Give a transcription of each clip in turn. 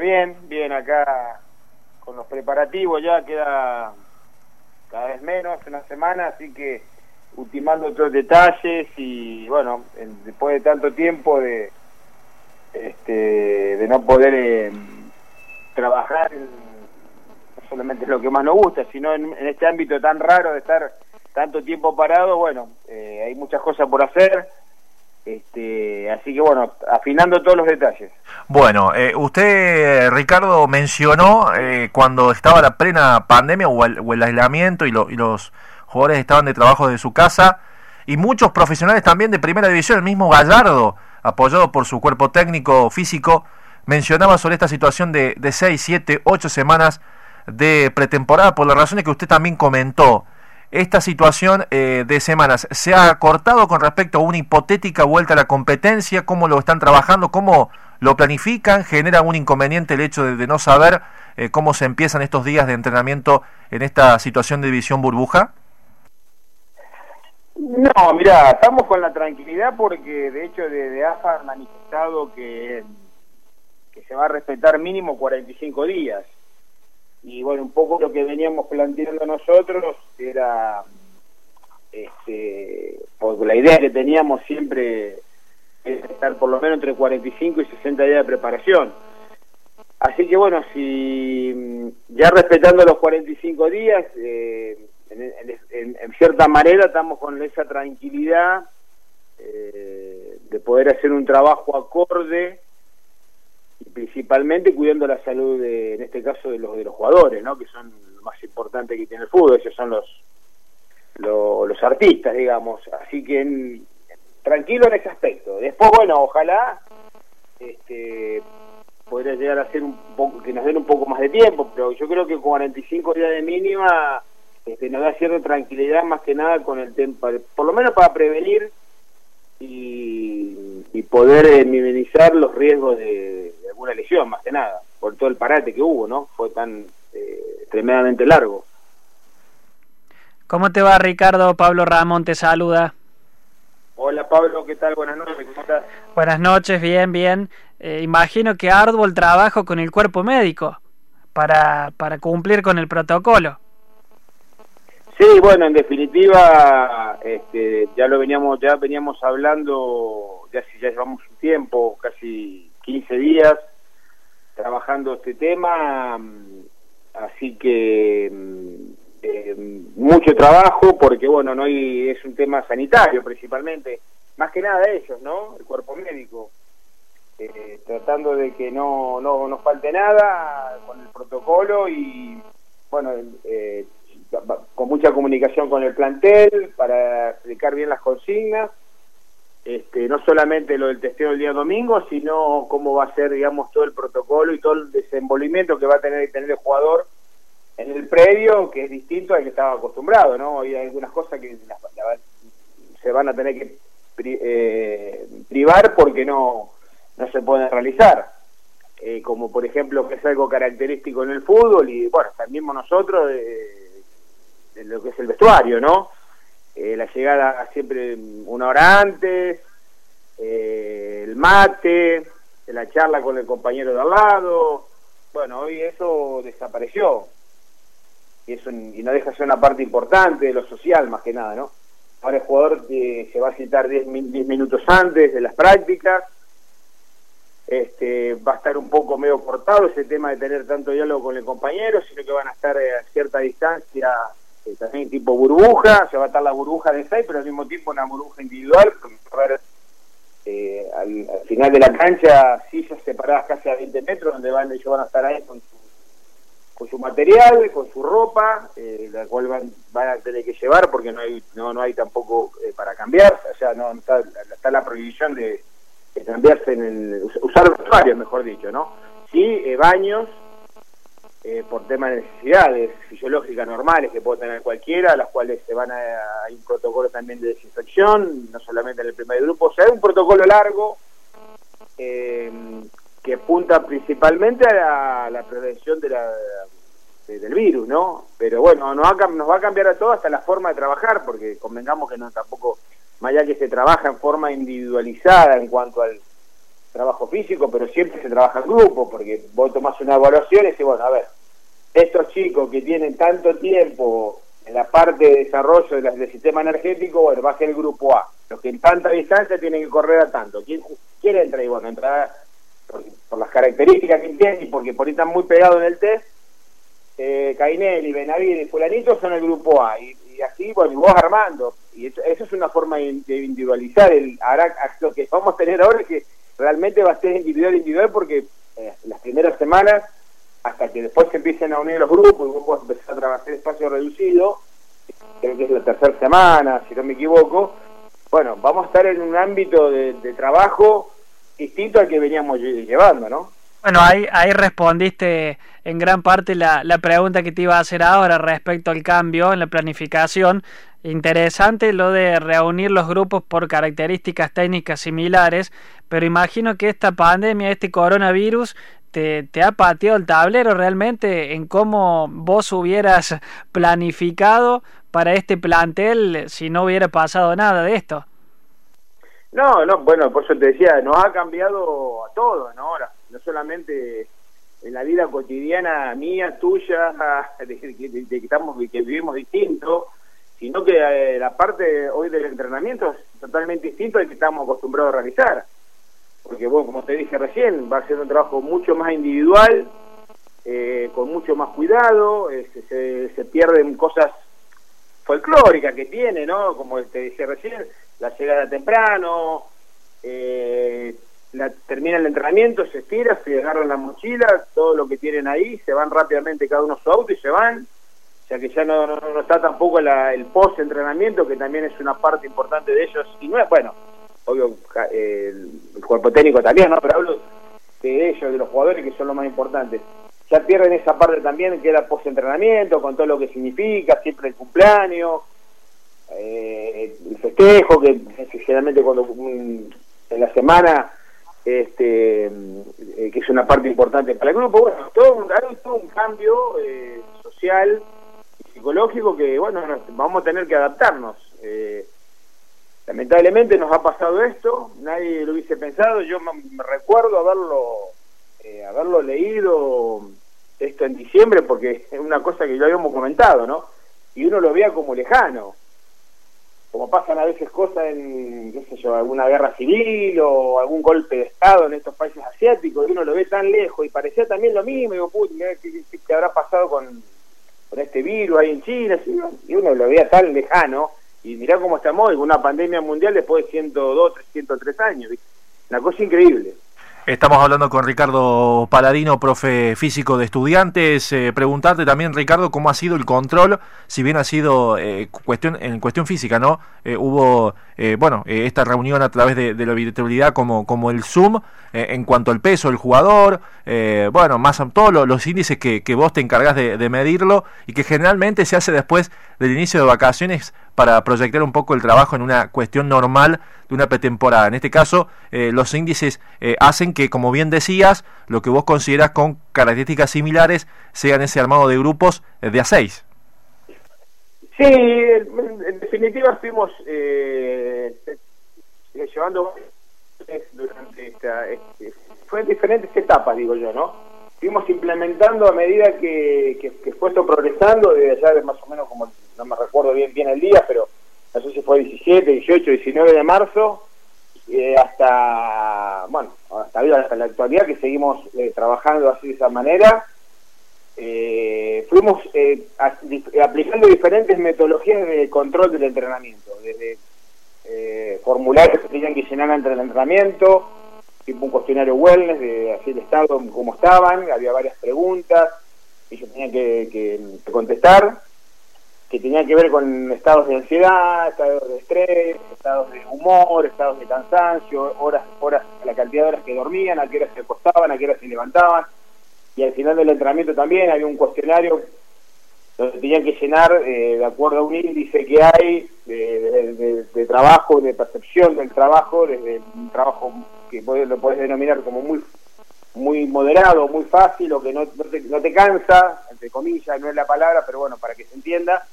bien, bien acá con los preparativos ya queda cada vez menos, una semana, así que ultimando otros detalles y bueno, después de tanto tiempo de este, de no poder eh, trabajar no solamente lo que más nos gusta, sino en, este ámbito tan raro de estar tanto tiempo parado, bueno, eh, hay muchas cosas por hacer. Este, así que bueno, afinando todos los detalles. Bueno, eh, usted, Ricardo, mencionó cuando estaba la plena pandemia o el, aislamiento y, y los jugadores estaban de trabajo de su casa y muchos profesionales también de primera división, el mismo Gallardo, apoyado por su cuerpo técnico físico, mencionaba sobre esta situación de, de 6, 7, 8 semanas de pretemporada por las razones que usted también comentó. Esta situación eh, de semanas se ha cortado con respecto a una hipotética vuelta a la competencia, cómo lo están trabajando, cómo lo planifican, genera un inconveniente el hecho de, no saber eh, cómo se empiezan estos días de entrenamiento en esta situación de división burbuja. No, mira, estamos con la tranquilidad porque de hecho de AFA han manifestado que se va a respetar mínimo 45 días. Y bueno, un poco lo que veníamos planteando nosotros era, este, la idea que teníamos siempre es estar por lo menos entre 45 y 60 días de preparación. Así que bueno, si ya respetando los 45 días, eh, en, cierta manera estamos con esa tranquilidad eh, de poder hacer un trabajo acorde principalmente cuidando la salud de, en este caso de los de los jugadores no que son lo más importante que tiene el fútbol ellos son los los, artistas digamos. Así que tranquilo en ese aspecto. Después bueno ojalá este podría llegar a ser un poco que nos den un poco más de tiempo pero yo creo que 45 días de mínima este, nos da cierta tranquilidad más que nada con el tema, por lo menos para prevenir y, y poder minimizar los riesgos de, alguna lesión, más que nada, por todo el parate que hubo, ¿no? Fue tan eh, tremendamente largo. ¿Cómo te va Ricardo? Pablo Ramón te saluda. Hola Pablo, ¿qué tal? Buenas noches, ¿cómo estás? Buenas noches, bien, bien. Eh, imagino que arduo el trabajo con el cuerpo médico para, para cumplir con el protocolo. Sí, bueno, en definitiva, este, ya lo veníamos, ya veníamos hablando, ya ya llevamos un tiempo, casi 15 días, trabajando este tema, mm, así que mm, eh, mucho trabajo, porque bueno, no hay, es un tema sanitario principalmente, más que nada ellos, ¿no? El cuerpo médico, eh, tratando de que no, no nos falte nada con el protocolo y bueno, eh, con mucha comunicación con el plantel para explicar bien las consignas, este, no solamente lo del testeo el día domingo, sino cómo va a ser, digamos, todo el protocolo y todo el desenvolvimiento que va a tener que tener el jugador en el predio, que es distinto al que estaba acostumbrado, ¿no? Hay algunas cosas que se van a tener que eh, privar porque no, no se pueden realizar. Eh, como por ejemplo que es algo característico en el fútbol y bueno, también nosotros eh, lo que es el vestuario, ¿no? Eh, la llegada siempre una hora antes, eh, el mate, la charla con el compañero de al lado. Bueno, hoy eso desapareció. Y, eso, y no deja ser una parte importante de lo social, más que nada, ¿no? Ahora el jugador eh, se va a citar 10 minutos antes de las prácticas. Este, va a estar un poco medio cortado ese tema de tener tanto diálogo con el compañero, sino que van a estar a cierta distancia eh, también tipo burbuja, se va a estar la burbuja de 6, pero al mismo tiempo una burbuja individual, eh, al, final de la cancha sillas separadas casi a 20 metros, donde van, ellos van a estar ahí con su, con su material, con su ropa, eh, la cual van, van, a tener que llevar porque no hay no, no hay tampoco eh, para cambiar, o sea, no está, está la prohibición de, cambiarse en el, usar vestuarios, mejor dicho, ¿no? Sí, baños, eh, por temas de necesidades fisiológicas normales que puede tener cualquiera, las cuales se van a, hay un protocolo también de desinfección, no solamente en el primer grupo, o sea, hay un protocolo largo eh, que apunta principalmente a la, prevención de la, del virus, ¿no? Pero bueno, nos va, a, nos va a cambiar a todos hasta la forma de trabajar, porque convengamos que no tampoco, más allá que se trabaja en forma individualizada en cuanto al trabajo físico, pero siempre se trabaja en grupo, porque vos tomás una evaluación y decís, bueno, a ver, estos chicos que tienen tanto tiempo en la parte de desarrollo del sistema energético, bueno, ser el grupo A. Los que en tanta distancia tienen que correr a tanto. ¿Quién quiere entrar? Y bueno, entrar por, las características que tienen y porque por ahí están muy pegados en el test. Eh, Cainelli, Benavides y Fulanito son el grupo A. Y, así, bueno, y vos armando. Y eso, es una forma de individualizar. El, ahora, lo que vamos a tener ahora es que realmente va a ser individual, individual, porque eh, las primeras semanas hasta que después se empiecen a unir los grupos y vos podés empezar a trabajar espacio reducido, creo que es la tercera semana, si no me equivoco, bueno, vamos a estar en un ámbito de, trabajo distinto al que veníamos llevando, ¿no? Bueno, ahí, ahí respondiste en gran parte la, la pregunta que te iba a hacer ahora respecto al cambio en la planificación. Interesante lo de reunir los grupos por características técnicas similares, pero imagino que esta pandemia, este coronavirus, te, ha pateado el tablero realmente en cómo vos hubieras planificado para este plantel si no hubiera pasado nada de esto. No, no, bueno, por eso te decía, nos ha cambiado a todos, ¿no? Ahora, no solamente en la vida cotidiana mía, tuya, de, que estamos, que vivimos distinto, sino que eh, la parte hoy del entrenamiento es totalmente distinto al que estamos acostumbrados a realizar porque bueno, como te dije recién, va a ser un trabajo mucho más individual, eh, con mucho más cuidado, se, se, pierden cosas folclóricas que tiene, ¿no? Como te dije recién, la llegada temprano, eh, la, termina el entrenamiento, se estira, se agarran la mochila, todo lo que tienen ahí, se van rápidamente cada uno su auto y se van, o sea que ya no, no, está tampoco el post-entrenamiento, que también es una parte importante de ellos, y no es, bueno, obvio el, cuerpo técnico también, ¿no? Pero hablo de ellos, de los jugadores que son los más importantes. Ya pierden esa parte también que era post-entrenamiento, con todo lo que significa, siempre el cumpleaños, eh, el festejo, que generalmente cuando en la semana, este eh, que es una parte importante para el grupo, bueno, todo un, todo un cambio eh, social y psicológico que, bueno, vamos a tener que adaptarnos. Eh, lamentablemente nos ha pasado esto, nadie lo hubiese pensado, yo me, recuerdo haberlo, eh, haberlo leído esto en diciembre porque es una cosa que ya habíamos comentado, ¿no? Y uno lo veía como lejano, como pasan a veces cosas en, qué sé yo, alguna guerra civil o algún golpe de Estado en estos países asiáticos, y uno lo ve tan lejos y parecía también lo mismo, y digo, puta, ¿qué, habrá pasado con, con este virus ahí en China? Y uno lo veía tan lejano y mirá cómo estamos hoy, una pandemia mundial después de 102, 103 años. Una cosa increíble. Estamos hablando con Ricardo Paladino, profe físico de estudiantes. Eh, preguntarte también, Ricardo, cómo ha sido el control, si bien ha sido eh, cuestión en cuestión física, ¿no? Eh, hubo, bueno, esta reunión a través de, la virtualidad como, como el Zoom, en cuanto al peso del jugador, bueno, más todos los índices que, vos te encargas de, de medirlo y que generalmente se hace después del inicio de vacaciones para proyectar un poco el trabajo en una cuestión normal de una pretemporada. En este caso, eh, los índices eh, hacen que, como bien decías, lo que vos consideras con características similares sean ese armado de grupos eh, de A6. Sí, en, definitiva estuvimos llevando durante esta, fue en diferentes etapas, digo yo, ¿no? Fuimos implementando a medida que, que, fue esto progresando, desde allá de más o menos como no me recuerdo bien bien el día, pero no sé si fue 17, 18, 19 de marzo, eh, hasta, bueno, hasta, hasta la actualidad que seguimos eh, trabajando así de esa manera. Eh, fuimos aplicando diferentes metodologías de control del entrenamiento, desde formularios que tenían que llenar antes del entrenamiento, tipo un cuestionario wellness, de así el estado, cómo estaban, había varias preguntas, ellos tenían que contestar que tenía que ver con estados de ansiedad, estados de estrés, estados de humor, estados de cansancio, horas, horas, la cantidad de horas que dormían, a qué horas se acostaban, a qué horas se levantaban. Y al final del entrenamiento también había un cuestionario donde tenían que llenar, eh, de acuerdo a un índice que hay de, trabajo, de percepción del trabajo, desde un trabajo que lo puedes denominar como muy muy moderado, muy fácil o que no te cansa, entre comillas, no es la palabra, pero bueno, para que se entienda,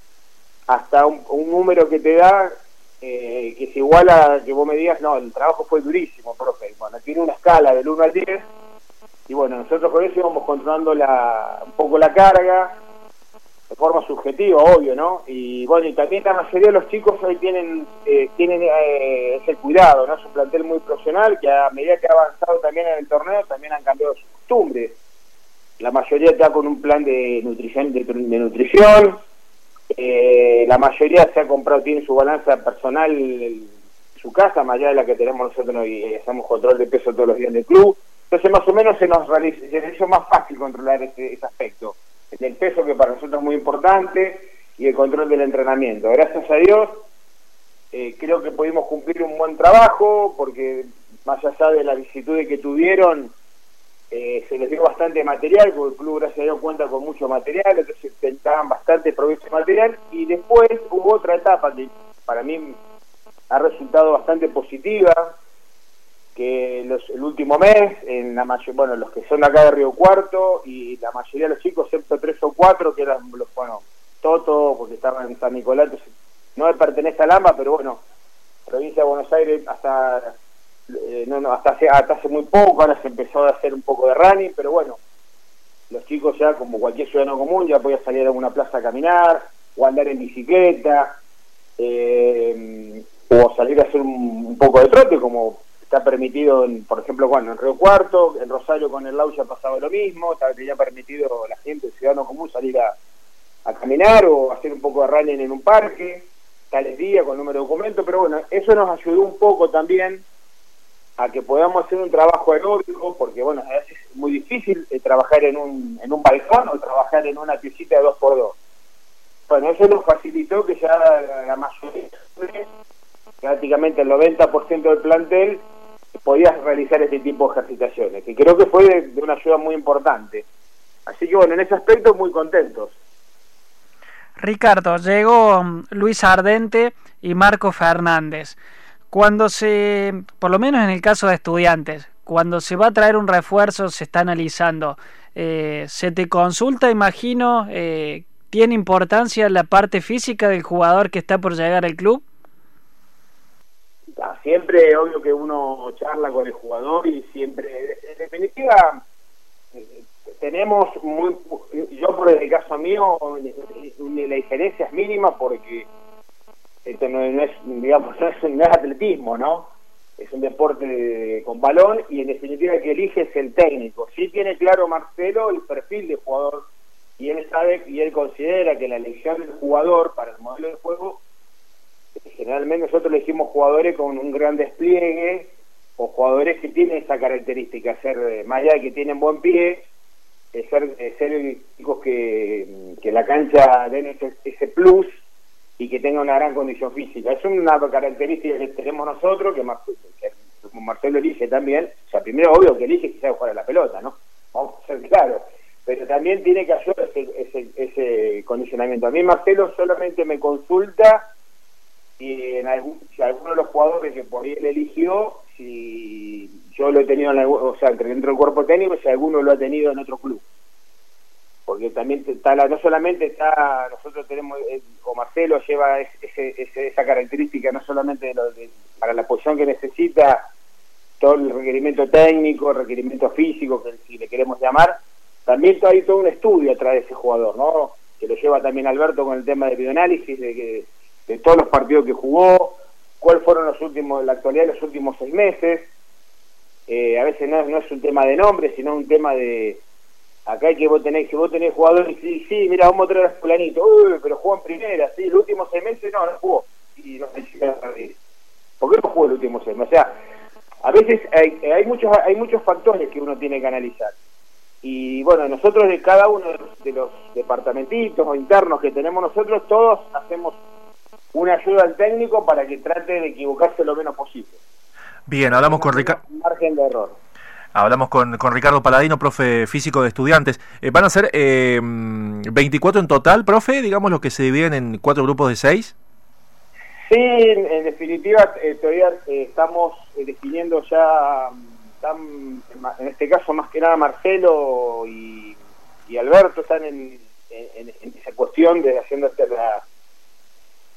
hasta un, número que te da eh, que es igual a que vos me digas, no, el trabajo fue durísimo, profe. Bueno, tiene una escala del 1 al 10, y bueno, nosotros con eso íbamos controlando la, un poco la carga, de forma subjetiva, obvio, ¿no? Y bueno, y también la mayoría de los chicos hoy tienen, eh, tienen eh, ese cuidado, ¿no? Es un plantel muy profesional que a medida que ha avanzado también en el torneo, también han cambiado sus costumbres. La mayoría está con un plan de nutrición, de, nutrición. Eh, la mayoría se ha comprado, tiene su balanza personal su casa, más allá de la que tenemos nosotros y hacemos control de peso todos los días en el club. Entonces, más o menos se nos realiza, se hizo más fácil controlar ese, ese aspecto el peso que para nosotros es muy importante y el control del entrenamiento. Gracias a Dios eh, creo que pudimos cumplir un buen trabajo porque más allá de la vicisitud que tuvieron, eh, se les dio bastante material, porque el club gracias a Dios cuenta con mucho material, entonces intentaban bastante provecho material. Y después hubo otra etapa que para mí ha resultado bastante positiva, que los, el último mes, en la mayor, bueno, los que son acá de Río Cuarto y la mayoría de los chicos, excepto tres o cuatro, que eran los, bueno, Toto, porque estaban en San Nicolás, no pertenece a Lamba, pero bueno, provincia de Buenos Aires hasta eh, no, no, hasta hace, hasta hace muy poco, ahora se empezó a hacer un poco de running, pero bueno, los chicos ya como cualquier ciudadano común ya podía salir a alguna plaza a caminar, o andar en bicicleta, eh, o salir a hacer un, un poco de trote, como está permitido, en, por ejemplo, bueno, en Río Cuarto, en Rosario con el Laucha ha pasado lo mismo, está ya permitido la gente, el ciudadano común, salir a, caminar o hacer un poco de running en un parque, tales días con número de documento, pero bueno, eso nos ayudó un poco también a que podamos hacer un trabajo aeróbico, porque bueno, a veces es muy difícil eh, trabajar en un, en un balcón o trabajar en una piecita de dos por dos. Bueno, eso nos facilitó que ya la mayoría, prácticamente el 90% del plantel, podías realizar este tipo de ejercitaciones, que creo que fue de, una ayuda muy importante. Así que bueno, en ese aspecto muy contentos. Ricardo, llegó Luis Ardente y Marco Fernández. Cuando se, por lo menos en el caso de estudiantes, cuando se va a traer un refuerzo, se está analizando, eh, se te consulta, imagino, eh, ¿tiene importancia la parte física del jugador que está por llegar al club? siempre obvio que uno charla con el jugador y siempre, en definitiva, eh, tenemos muy, yo por el caso mío, la diferencia es mínima porque esto no, es, digamos, no es, atletismo, ¿no? Es un deporte con balón y en definitiva el que elige es el técnico. Sí tiene claro Marcelo el perfil de jugador y él sabe y él considera que la elección del jugador para el modelo de juego generalmente nosotros elegimos jugadores con un gran despliegue o jugadores que tienen esa característica, ser eh, más allá de que tienen buen pie, ser, ser chicos que la cancha den ese, plus y que tengan una gran condición física. Es una característica que tenemos nosotros, que, como Marcelo elige también, o sea, primero obvio que elige que sabe jugar a la pelota, ¿no? Vamos a ser claros, pero también tiene que ayudar ese, ese, ese condicionamiento. A mí Marcelo solamente me consulta y en algún, si alguno de los jugadores que por ahí él eligió, si yo lo he tenido en o sea, dentro del cuerpo técnico, si alguno lo ha tenido en otro club. Porque también está no solamente está, nosotros tenemos, eh, o Marcelo lleva ese, esa característica, no solamente de para la posición que necesita, todo el requerimiento técnico, requerimiento físico, que si le queremos llamar, también hay todo un estudio atrás de ese jugador, ¿no? Que lo lleva también Alberto con el tema de bioanálisis, de que de todos los partidos que jugó, cuáles fueron los últimos, la actualidad de los últimos seis meses. Eh, a veces no, no es un tema de nombre, sino un tema de acá hay que vos tenés, si vos tenés jugadores, sí, sí, mira, vamos a traer a fulanito, uy, pero jugó en primera, sí, los últimos seis meses no, no jugó, y no sé si ¿Por qué no jugó el último seis meses? O sea, a veces hay, hay muchos hay muchos factores que uno tiene que analizar. Y bueno, nosotros de cada uno de los, de los departamentitos o internos que tenemos nosotros, todos hacemos una ayuda al técnico para que trate de equivocarse lo menos posible. Bien, hablamos con Ricardo. Margen de error. Hablamos con, con, Ricardo Paladino, profe físico de estudiantes. Eh, ¿Van a ser eh, 24 en total, profe? Digamos los que se dividen en cuatro grupos de seis. Sí, en, definitiva eh, todavía eh, estamos definiendo ya, en este caso más que nada Marcelo y, Alberto están en, en, esa cuestión de haciendo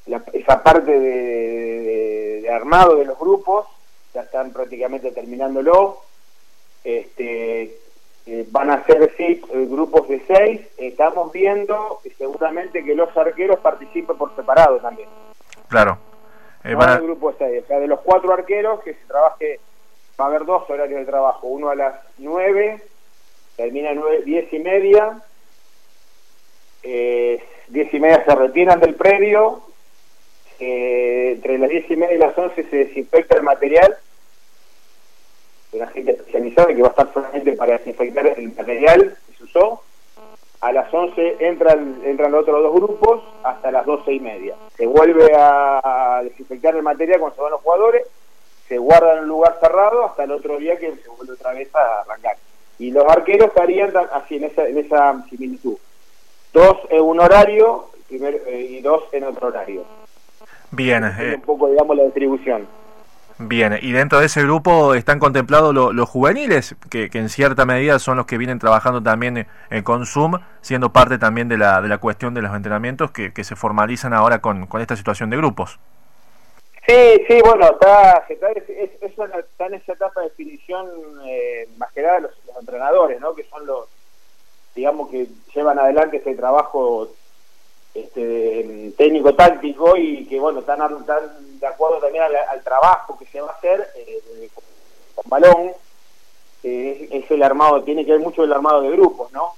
la esa parte de, armado de los grupos, ya están prácticamente terminándolo. Este, eh, van a ser sí, eh, grupos de seis. Estamos viendo seguramente que los arqueros participen por separado también. Claro. Eh, grupo de O sea, de los cuatro arqueros que se trabaje, va a haber dos horarios de trabajo. Uno a las nueve, termina a nueve, diez y media. Eh, diez y media se retiran del predio. entre las diez y media y las once se desinfecta el material una gente especializada que va a estar solamente para desinfectar el material que se usó. A las 11 entran, entran los otros dos grupos hasta las 12 y media. Se vuelve a desinfectar el material cuando se van los jugadores, se guarda en un lugar cerrado hasta el otro día que se vuelve otra vez a arrancar. Y los arqueros estarían así en esa, en esa similitud. Dos en un horario eh, y dos en otro horario. Bien. Eh, un poco, digamos, la distribución. Bien, y dentro de ese grupo están contemplados los juveniles, que, en cierta medida son los que vienen trabajando también en Consum, siendo parte también de la, de la cuestión de los entrenamientos que, se formalizan ahora con, con esta situación de grupos. Sí, sí, bueno, está, está, está en esa etapa de definición eh, más que nada los, entrenadores, ¿no? Que son los, digamos, que llevan adelante este trabajo este, técnico táctico y que bueno están, de acuerdo también al, trabajo que se va a hacer eh, con balón es el armado tiene que ver mucho el armado de grupos no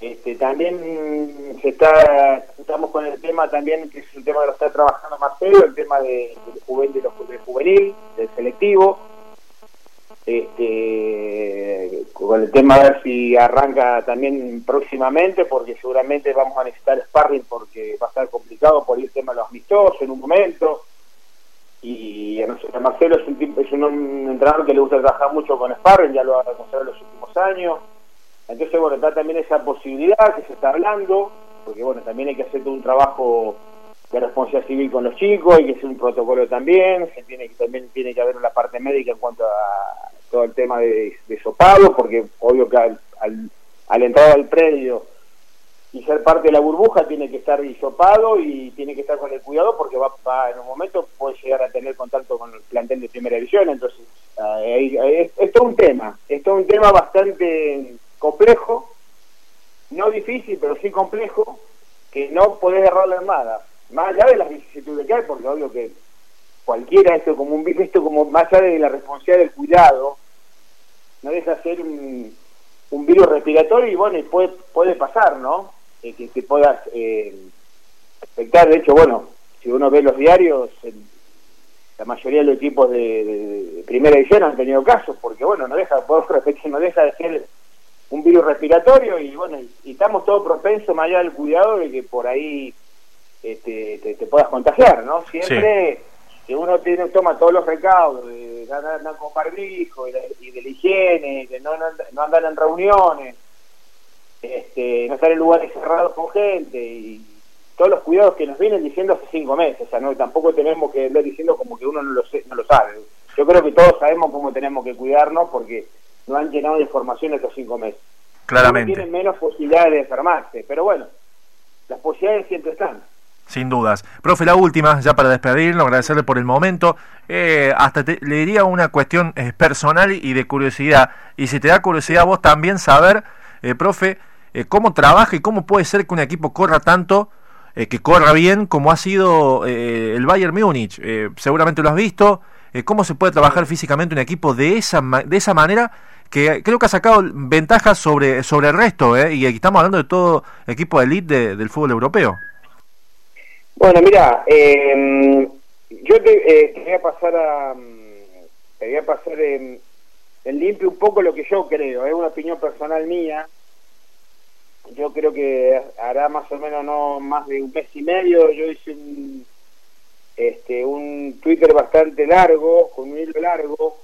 este, también se está estamos con el tema también que es un tema que lo está trabajando Marcelo el tema de, de del juvenil del selectivo este, con el tema a ver si arranca también próximamente, porque seguramente vamos a necesitar sparring porque va a estar complicado por el tema de los amistosos en un momento. Y a Marcelo es un, tipo, es un entrenador que le gusta trabajar mucho con sparring, ya lo ha demostrado en los últimos años. Entonces, bueno, está también esa posibilidad que se está hablando, porque bueno, también hay que hacer todo un trabajo de responsabilidad civil con los chicos, hay que hacer un protocolo también, se tiene que también tiene que haber una parte médica en cuanto a todo el tema de, de porque obvio que al, al, entrar al predio y ser parte de la burbuja tiene que estar hisopado y tiene que estar con el cuidado porque va, en un momento puede llegar a tener contacto con el plantel de primera división, entonces es, es, todo un tema, es todo un tema bastante complejo, no difícil, pero sí complejo, que no podés errar la armada, más allá de las vicisitudes que hay, porque obvio que cualquiera esto como un esto como más allá de la responsabilidad del cuidado no deja ser un, virus respiratorio y bueno puede puede pasar no eh, que, que, puedas eh, afectar de hecho bueno si uno ve los diarios la mayoría de los equipos de, primera edición han tenido casos porque bueno no deja no deja de ser un virus respiratorio y bueno y, estamos todos propensos más allá del cuidado de que por ahí este, te, puedas contagiar no siempre que uno tiene, toma todos los recaudos de andar con barbijo y de, y de la higiene, de no, no, andar en reuniones, este, no estar en lugares cerrados con gente y todos los cuidados que nos vienen diciendo hace cinco meses, o sea, no tampoco tenemos que andar diciendo como que uno no lo, no lo sabe. Yo creo que todos sabemos cómo tenemos que cuidarnos porque no han llenado de información estos cinco meses. Claramente. tienen menos posibilidades de enfermarse, pero bueno, las posibilidades siempre están. Sin dudas. Profe, la última, ya para despedirlo, agradecerle por el momento. Eh, hasta le diría una cuestión eh, personal y de curiosidad. Y si te da curiosidad vos también saber, eh, profe, cómo trabaja y cómo puede ser que un equipo corra tanto, que corra bien, como ha sido el Bayern Múnich. seguramente lo has visto. ¿Cómo se puede trabajar físicamente un equipo de esa, de esa manera? que creo que ha sacado ventajas sobre, sobre el resto, y aquí estamos hablando de todo equipo de elite del fútbol europeo. Bueno, mira, eh, yo te, eh, voy pasar a, mm, te voy a pasar en, limpio un poco lo que yo creo, es una opinión personal mía. Yo creo que hará más o menos no más de un mes y medio. Yo hice un, este, un Twitter bastante largo, con un hilo largo,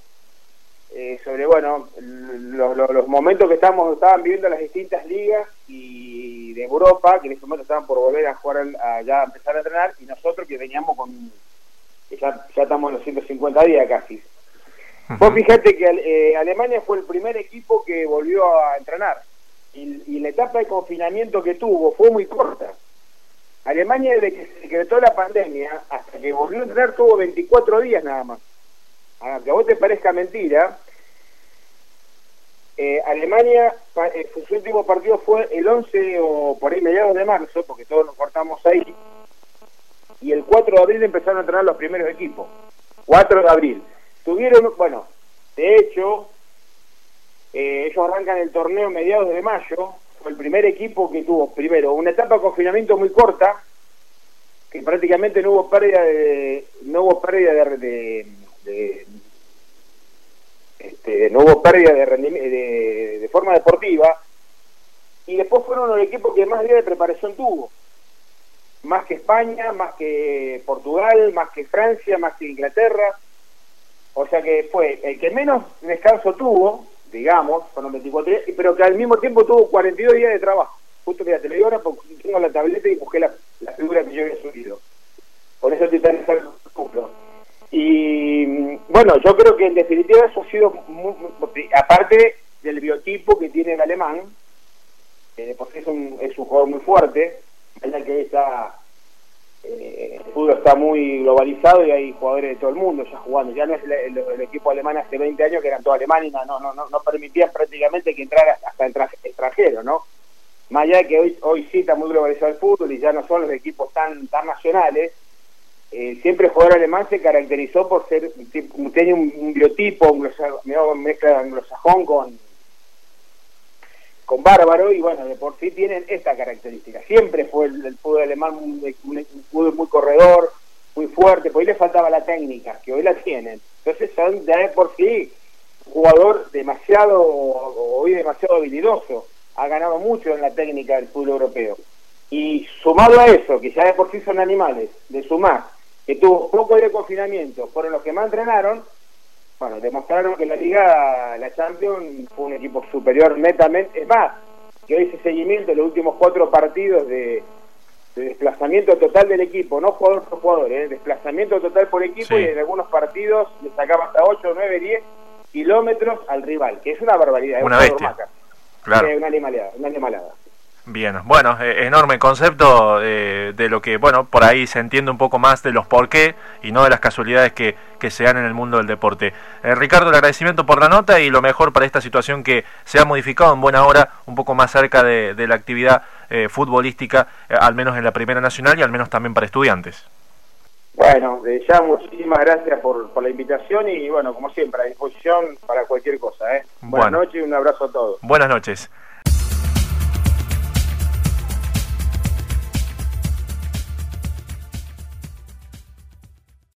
eh, sobre bueno los momentos que estamos estaban viviendo las distintas ligas y de Europa que en ese momento estaban por volver a jugar a, ya empezar a entrenar y nosotros que veníamos con ya, ya estamos en los 150 días casi vos fíjate que eh, Alemania fue el primer equipo que volvió a entrenar y, la etapa de confinamiento que tuvo fue muy corta Alemania desde que se decretó la pandemia hasta que volvió a entrenar tuvo 24 días nada más. Aunque a vos te parezca mentira, eh, Alemania, eh, su último partido fue el 11 o por ahí mediados de marzo, porque todos nos cortamos ahí, y el 4 de abril empezaron a entrenar los primeros equipos. 4 de abril. Tuvieron, bueno, de hecho, eh, ellos arrancan el torneo mediados de mayo, fue el primer equipo que tuvo, primero, una etapa de confinamiento muy corta, que prácticamente no hubo pérdida de, no hubo pérdida de, de este, no hubo pérdida de, de, forma deportiva, y después fueron los equipos que más días de preparación tuvo. Más que España, más que Portugal, más que Francia, más que Inglaterra. O sea que fue el que menos descanso tuvo, digamos, fueron 24 días, pero que al mismo tiempo tuvo 42 días de trabajo. Justo que te lo digo ahora porque tengo la tableta y busqué la, figura que yo había subido. Por eso te están y bueno, yo creo que en definitiva eso ha sido, aparte del biotipo que tiene el alemán, que porque es un, es un jugador muy fuerte, es que está, eh, el fútbol está muy globalizado y hay jugadores de todo el mundo ya jugando, ya no es el, equipo alemán hace 20 años que eran todos alemanes, no, no, no, no permitían prácticamente que entrara hasta extranjero, ¿no? Más allá de que hoy, hoy sí está muy globalizado el fútbol y ya no son los equipos tan, tan nacionales, eh, siempre el jugador alemán se caracterizó por ser, tenía un, biotipo, un mezcla anglosajón con, con bárbaro, y bueno, de por sí tienen esta característica. Siempre fue el, fútbol alemán un, fútbol muy corredor, muy fuerte, pues le faltaba la técnica, que hoy la tienen. Entonces son de por sí un jugador demasiado, hoy demasiado habilidoso, ha ganado mucho en la técnica del fútbol europeo. Y sumado a eso, que ya de por sí son animales, de sumar que tuvo poco de confinamiento, fueron los que más entrenaron, bueno, demostraron que la Liga, la Champions, fue un equipo superior netamente. Es más, que hoy ese seguimiento de los últimos cuatro partidos de, desplazamiento total del equipo, no jugador por jugador, ¿eh? desplazamiento total por equipo y en algunos partidos le sacaba hasta 8, 9, 10 kilómetros al rival, que es una barbaridad. Una es bestia. Claro. una animalada, una animalada. Bien, bueno, eh, enorme concepto de, lo que, bueno, por ahí se entiende un poco más de los por qué y no de las casualidades que, que se dan en el mundo del deporte. Eh, Ricardo, el agradecimiento por la nota y lo mejor para esta situación que se ha modificado en buena hora, un poco más cerca de, la actividad eh, futbolística, al menos en la Primera Nacional y al menos también para estudiantes. Bueno, ya muchísimas gracias por, por la invitación y bueno, como siempre, a disposición para cualquier cosa. Buenas noches y un abrazo a todos. Buenas noches.